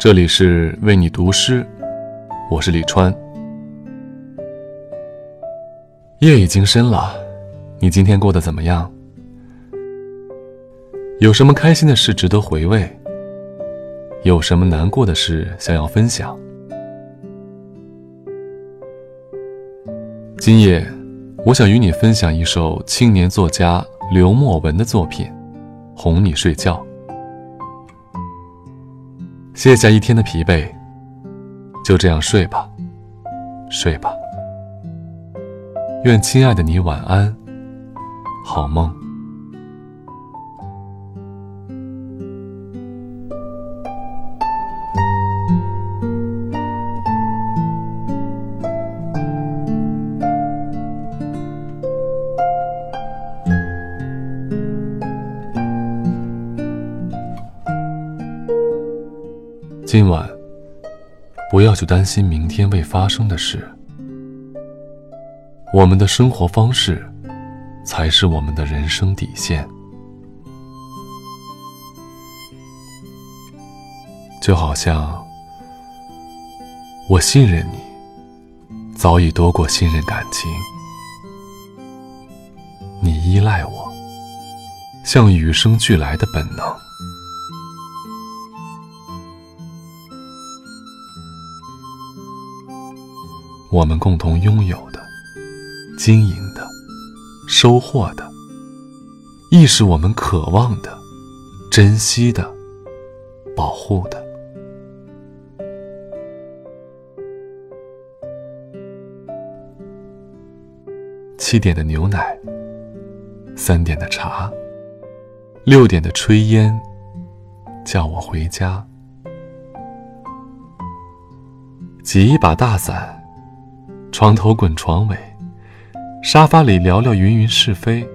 这里是为你读诗，我是李川。夜已经深了，你今天过得怎么样？有什么开心的事值得回味？有什么难过的事想要分享？今夜，我想与你分享一首青年作家刘墨文的作品《哄你睡觉》。卸下一天的疲惫，就这样睡吧，睡吧。愿亲爱的你晚安，好梦。今晚，不要去担心明天未发生的事。我们的生活方式，才是我们的人生底线。就好像，我信任你，早已多过信任感情。你依赖我，像与生俱来的本能。我们共同拥有的、经营的、收获的，亦是我们渴望的、珍惜的、保护的。七点的牛奶，三点的茶，六点的炊烟，叫我回家。挤一把大伞。床头滚床尾，沙发里聊聊云云是非。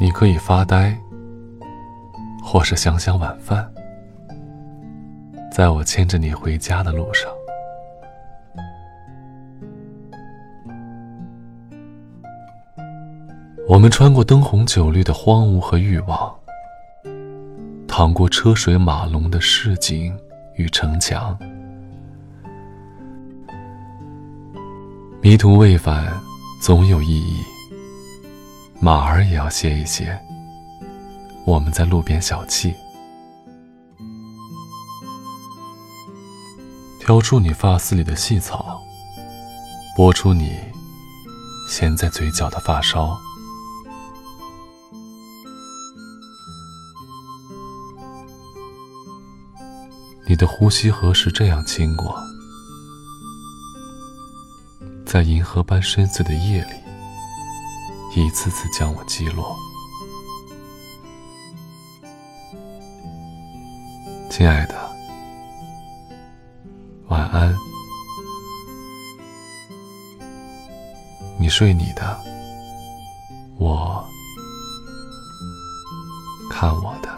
你可以发呆，或是想想晚饭。在我牵着你回家的路上，我们穿过灯红酒绿的荒芜和欲望。趟过车水马龙的市井与城墙，迷途未返总有意义。马儿也要歇一歇。我们在路边小憩，挑出你发丝里的细草，拨出你衔在嘴角的发梢。你的呼吸何时这样轻过？在银河般深邃的夜里，一次次将我击落。亲爱的，晚安。你睡你的，我看我的。